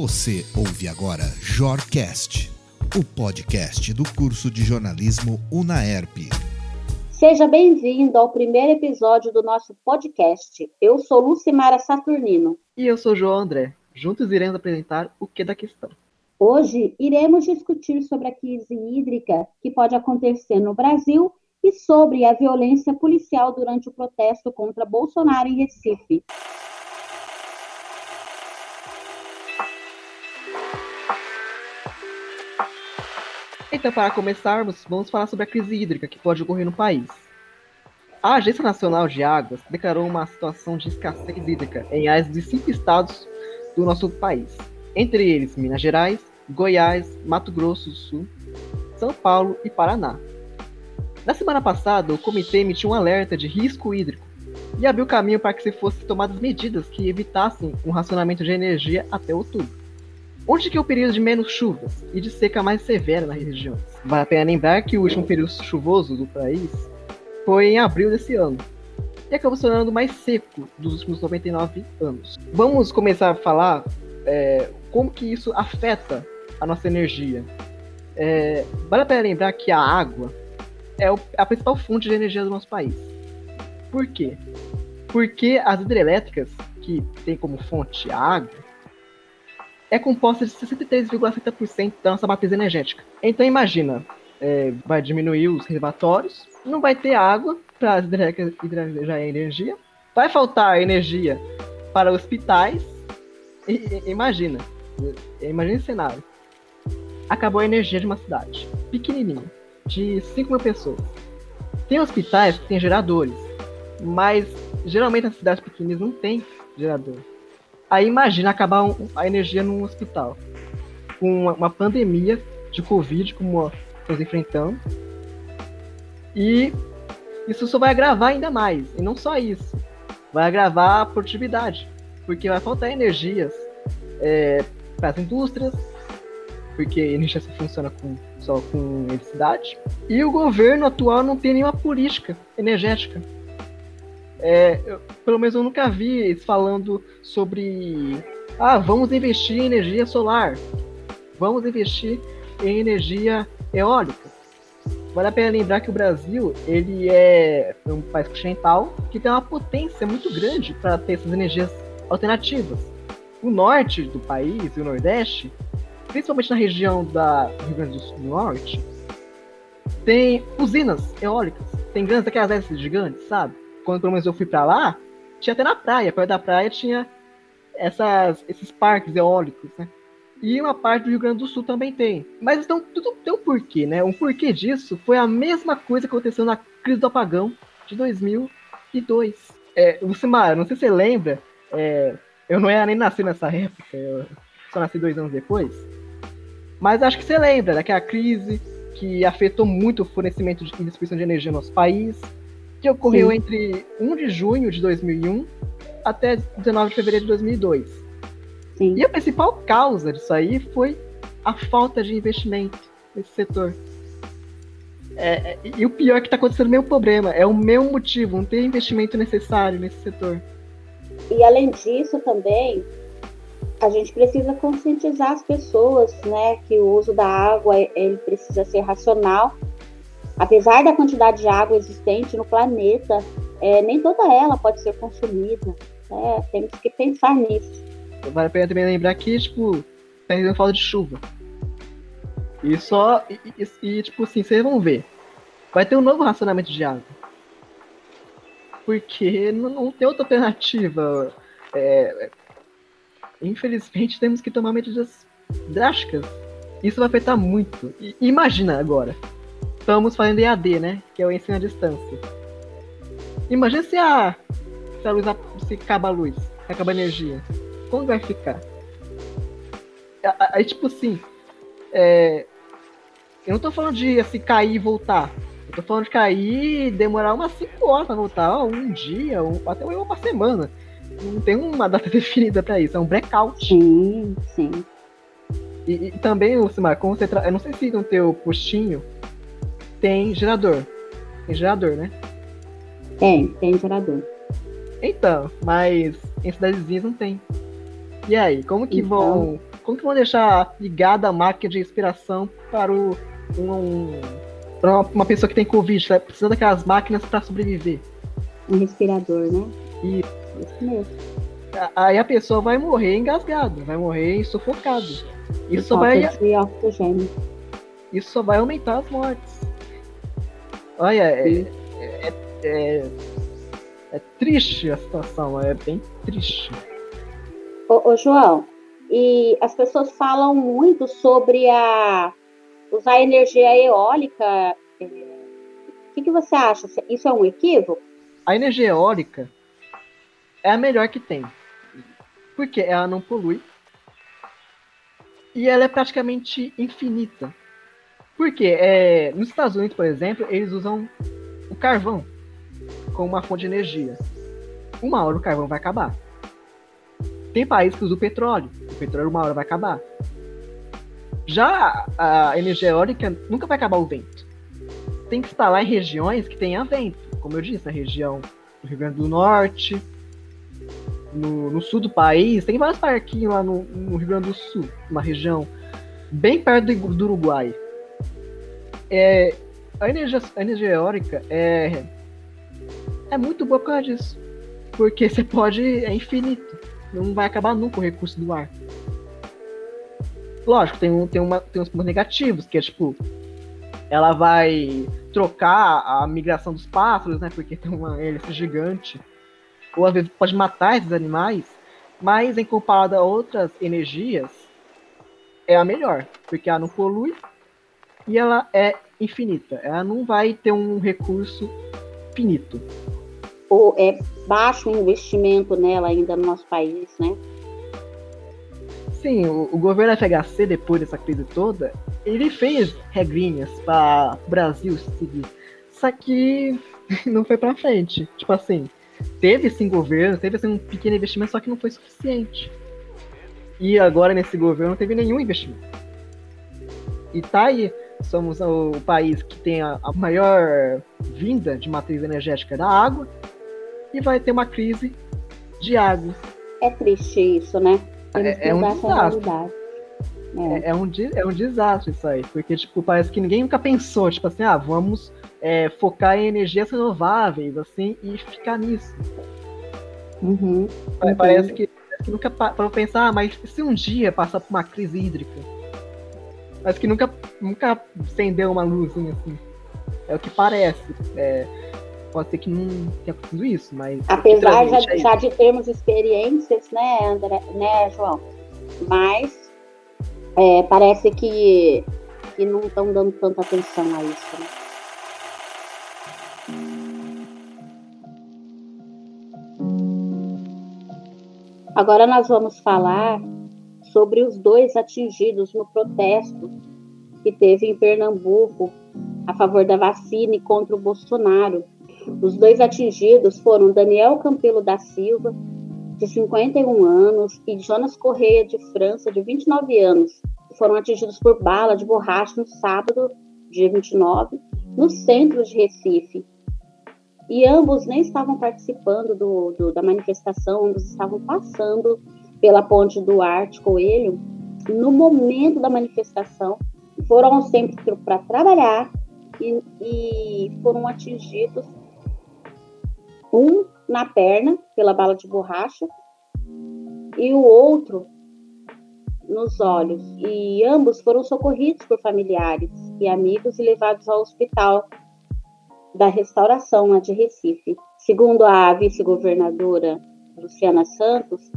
Você ouve agora Jorcast, o podcast do curso de jornalismo Unaerp. Seja bem-vindo ao primeiro episódio do nosso podcast. Eu sou Lucimara Saturnino. E eu sou João André. Juntos iremos apresentar o que da questão. Hoje iremos discutir sobre a crise hídrica que pode acontecer no Brasil e sobre a violência policial durante o protesto contra Bolsonaro em Recife. Então, para começarmos, vamos falar sobre a crise hídrica que pode ocorrer no país. A Agência Nacional de Águas declarou uma situação de escassez hídrica em áreas de cinco estados do nosso país, entre eles Minas Gerais, Goiás, Mato Grosso do Sul, São Paulo e Paraná. Na semana passada, o comitê emitiu um alerta de risco hídrico e abriu caminho para que se fossem tomadas medidas que evitassem um racionamento de energia até outubro onde que é o período de menos chuvas e de seca mais severa na região. Vale a pena lembrar que o último período chuvoso do país foi em abril desse ano e acabou se tornando mais seco dos últimos 99 anos. Vamos começar a falar é, como que isso afeta a nossa energia. É, vale a pena lembrar que a água é a principal fonte de energia do nosso país. Por quê? Porque as hidrelétricas, que tem como fonte a água, é composta de 63,70% da nossa matriz energética. Então imagina, é, vai diminuir os reservatórios, não vai ter água para as hidrelétricas energia, vai faltar energia para hospitais. E, e, imagina, imagina esse cenário. Acabou a energia de uma cidade pequenininha, de 5 mil pessoas. Tem hospitais que têm geradores, mas geralmente nas cidades pequenas não tem gerador. Aí imagina acabar um, a energia num hospital. Com uma, uma pandemia de Covid, como estamos enfrentando. E isso só vai agravar ainda mais. E não só isso. Vai agravar a produtividade. Porque vai faltar energias é, para as indústrias, porque energia só funciona com, só com eletricidade. E o governo atual não tem nenhuma política energética. É, eu, pelo menos eu nunca vi eles falando sobre. Ah, vamos investir em energia solar. Vamos investir em energia eólica. Vale a pena lembrar que o Brasil ele é um país continental que tem uma potência muito grande para ter essas energias alternativas. O norte do país e o nordeste, principalmente na região da Rio Grande do Sul do Norte, tem usinas eólicas. Tem grandes aquelas gigantes, sabe? Quando pelo menos eu fui para lá, tinha até na praia, perto da praia tinha essas, esses parques eólicos, né? E uma parte do Rio Grande do Sul também tem. Mas então tudo tem um porquê, né? Um porquê disso foi a mesma coisa que aconteceu na crise do apagão de 2002. É, Lucimar, não sei se você lembra, é, eu não era nem nasci nessa época, eu só nasci dois anos depois. Mas acho que você lembra daquela crise que afetou muito o fornecimento de distribuição de energia no nosso país, que ocorreu Sim. entre 1 de junho de 2001 até 19 de fevereiro de 2002. Sim. E a principal causa disso aí foi a falta de investimento nesse setor. É, e o pior é que está acontecendo o mesmo problema, é o mesmo motivo, não ter investimento necessário nesse setor. E além disso também, a gente precisa conscientizar as pessoas, né, que o uso da água ele precisa ser racional Apesar da quantidade de água existente no planeta, é, nem toda ela pode ser consumida. É, temos que pensar nisso. Vale a pena também lembrar que, tipo, tá tendo falta de chuva. E só. E, e, e, tipo assim, vocês vão ver. Vai ter um novo racionamento de água. Porque não, não tem outra alternativa. É, infelizmente temos que tomar medidas drásticas. Isso vai afetar muito. E, imagina agora estamos fazendo EAD, né? Que é o ensino à distância. Imagina se a, se a luz se acaba a luz, se acaba a energia. Como vai ficar? Aí, tipo assim, é, eu não tô falando de assim, cair e voltar. Eu tô falando de cair e demorar umas 5 horas pra voltar, um dia, um, até uma semana. Não tem uma data definida para isso, é um blackout. Sim, sim. E, e também, Lucimar, como você tra... eu não sei se no teu postinho tem gerador. Tem gerador, né? Tem, tem gerador. Então, mas em cidadezinhas não tem. E aí, como que então... vão. como que vão deixar ligada a máquina de respiração para o, um, para uma, pessoa que tem Covid, tá? precisa daquelas máquinas para sobreviver? Um respirador, né? E, Isso mesmo. Aí a pessoa vai morrer engasgada, vai morrer sufocada. Isso só vai. Isso só vai aumentar as mortes. Olha, é, é, é, é, triste a situação, é bem triste. Ô, ô, João, e as pessoas falam muito sobre a usar energia eólica. É, o que, que você acha? Isso é um equívoco? A energia eólica é a melhor que tem. Porque ela não polui. E ela é praticamente infinita. Porque é, nos Estados Unidos, por exemplo, eles usam o carvão como uma fonte de energia. Uma hora o carvão vai acabar. Tem países que usam o petróleo. O petróleo uma hora vai acabar. Já a energia eólica nunca vai acabar o vento. Tem que instalar em regiões que tenha vento. Como eu disse, na região do Rio Grande do Norte, no, no sul do país, tem vários parquinhos lá no, no, Rio Grande do Sul, uma região bem perto do, do Uruguai. É, a, energia, a energia eólica é, é muito boa por causa disso. Porque você pode. É infinito. Não vai acabar nunca o recurso do ar. Lógico, tem, um, tem, uma, tem uns pontos negativos, que é tipo. Ela vai trocar a migração dos pássaros, né? Porque tem uma hélice gigante ou às vezes pode matar esses animais, mas em comparado a outras energias, é a melhor, porque ela não polui e ela é infinita. Ela não vai ter um recurso finito. Ou é baixo o investimento nela ainda no nosso país, né? Sim, o, o governo FHC, depois dessa crise toda, ele fez regrinhas para o Brasil seguir. Só que não foi para frente. Tipo assim, teve sim governo, teve assim, um pequeno investimento, só que não foi suficiente. E agora nesse governo não teve nenhum investimento. E tá aí, somos o país que tem a, a maior vinda de matriz energética da água e vai ter uma crise de água. É triste isso, né? É, é, um desastre. É. É, é, um, é um desastre isso aí, porque tipo, parece que ninguém nunca pensou, tipo assim, ah, vamos é, focar em energias renováveis, assim, e ficar nisso. Uhum, parece, que, parece que nunca para pensar, ah, mas se um dia passar por uma crise hídrica? Parece que nunca, nunca acendeu uma luzinha assim. É o que parece. É, pode ser que não tenha acontecido isso, mas. Apesar já, é já de termos experiências, né, André, né, João? Mas é, parece que, que não estão dando tanta atenção a isso, né? Agora nós vamos falar sobre os dois atingidos no protesto que teve em Pernambuco a favor da vacina e contra o Bolsonaro. Os dois atingidos foram Daniel Campelo da Silva, de 51 anos, e Jonas Correia de França, de 29 anos, foram atingidos por bala de borracha no sábado, dia 29, no centro de Recife, e ambos nem estavam participando do, do, da manifestação, ambos estavam passando pela ponte do Arte Coelho no momento da manifestação, foram ao centro para trabalhar e, e foram atingidos um na perna pela bala de borracha e o outro nos olhos. E ambos foram socorridos por familiares e amigos e levados ao hospital da restauração lá de Recife. Segundo a vice-governadora Luciana Santos,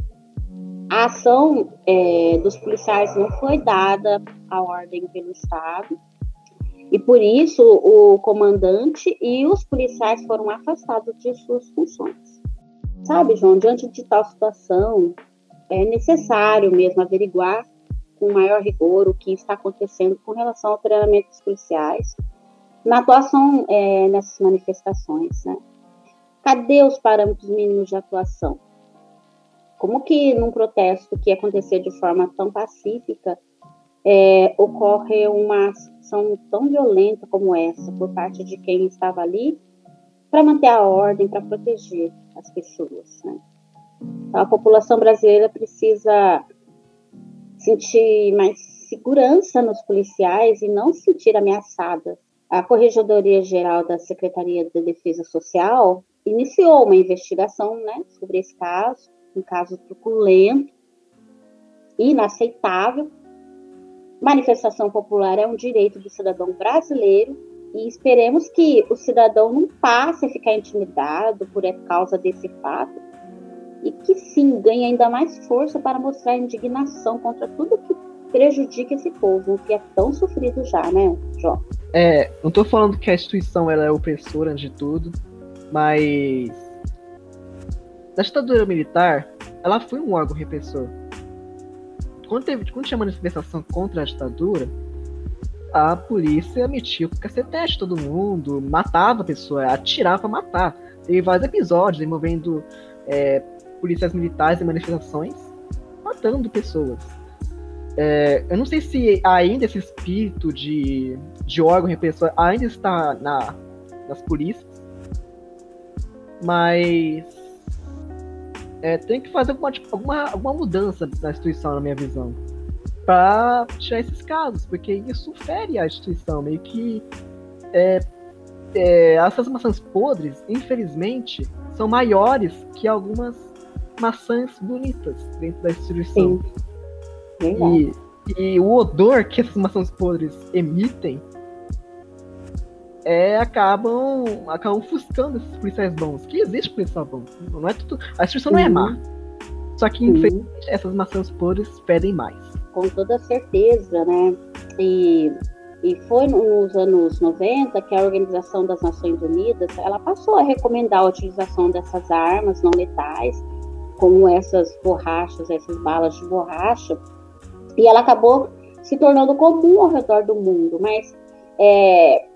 a ação é, dos policiais não foi dada a ordem pelo Estado e por isso o comandante e os policiais foram afastados de suas funções. Sabe, João, diante de tal situação, é necessário mesmo averiguar com maior rigor o que está acontecendo com relação ao treinamento dos policiais na atuação é, nessas manifestações. Né? Cadê os parâmetros mínimos de atuação? Como que num protesto que acontecer de forma tão pacífica é, ocorre uma ação tão violenta como essa por parte de quem estava ali para manter a ordem, para proteger as pessoas? Né? Então, a população brasileira precisa sentir mais segurança nos policiais e não se sentir ameaçada. A Corregedoria Geral da Secretaria de Defesa Social iniciou uma investigação né, sobre esse caso, um caso truculento, inaceitável. Manifestação popular é um direito do cidadão brasileiro e esperemos que o cidadão não passe a ficar intimidado por causa desse fato e que sim ganhe ainda mais força para mostrar indignação contra tudo que prejudica esse povo, que é tão sofrido já, né, João? É, não estou falando que a instituição ela é opressora antes de tudo, mas a ditadura militar, ela foi um órgão repressor. Quando, teve, quando tinha manifestação contra a ditadura, a polícia metia o cacetete todo mundo, matava a pessoa, atirava pra matar. Teve vários episódios envolvendo é, militares em manifestações matando pessoas. É, eu não sei se ainda esse espírito de, de órgão repressor ainda está na, nas polícias, mas é, tem que fazer alguma, tipo, alguma, alguma mudança na instituição, na minha visão, para tirar esses casos, porque isso fere a instituição, meio que é, é, essas maçãs podres, infelizmente, são maiores que algumas maçãs bonitas dentro da instituição. E, e o odor que essas maçãs podres emitem é, acabam, acabam ofuscando esses policiais bons. Que existe policial bom. Não é tudo, a instituição uhum. não é má. Uhum. Só que, infelizmente, essas maçãs podres pedem mais. Com toda certeza, né? E, e foi nos anos 90 que a Organização das Nações Unidas ela passou a recomendar a utilização dessas armas não letais, como essas borrachas, essas balas de borracha, e ela acabou se tornando comum ao redor do mundo. Mas é,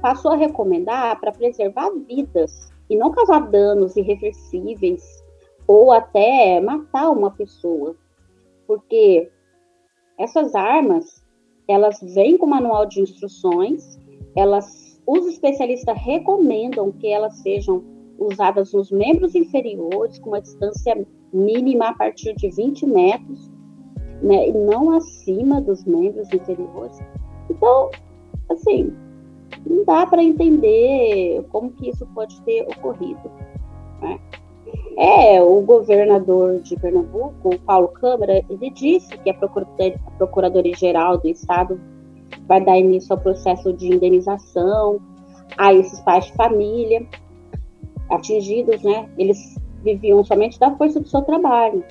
passou a recomendar para preservar vidas e não causar danos irreversíveis ou até matar uma pessoa. Porque essas armas, elas vêm com manual de instruções, elas, os especialistas recomendam que elas sejam usadas nos membros inferiores, com uma distância mínima a partir de 20 metros, né, e não acima dos membros inferiores. Então, assim, não dá para entender como que isso pode ter ocorrido. Né? É, o governador de Pernambuco, Paulo Câmara, ele disse que a Procuradoria-Geral do Estado vai dar início ao processo de indenização a esses pais de família atingidos, né? Eles viviam somente da força do seu trabalho.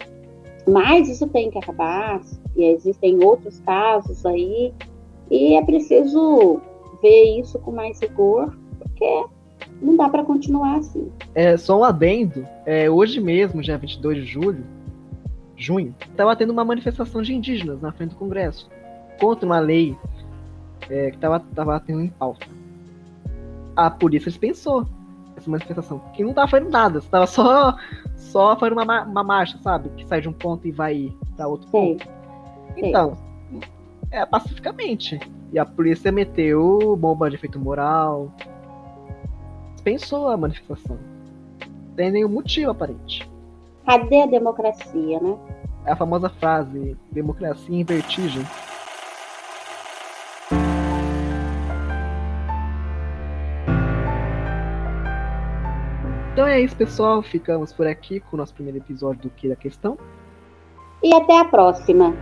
Mas isso tem que acabar, e existem outros casos aí, e é preciso ver isso com mais rigor, porque não dá para continuar assim. É, só um adendo, é, hoje mesmo, dia 22 de julho, junho, estava tendo uma manifestação de indígenas na frente do Congresso contra uma lei é, que estava tava tendo em pauta. A polícia dispensou essa manifestação, que não estava fazendo nada, estava só, só fazendo uma, uma marcha, sabe? Que sai de um ponto e vai para outro ponto. Sim. Então, é pacificamente. E a polícia meteu bomba de efeito moral. Pensou a manifestação. Sem nenhum motivo aparente. Cadê a democracia, né? É a famosa frase: democracia em vertigem. Então é isso, pessoal. Ficamos por aqui com o nosso primeiro episódio do Que da Questão. E até a próxima.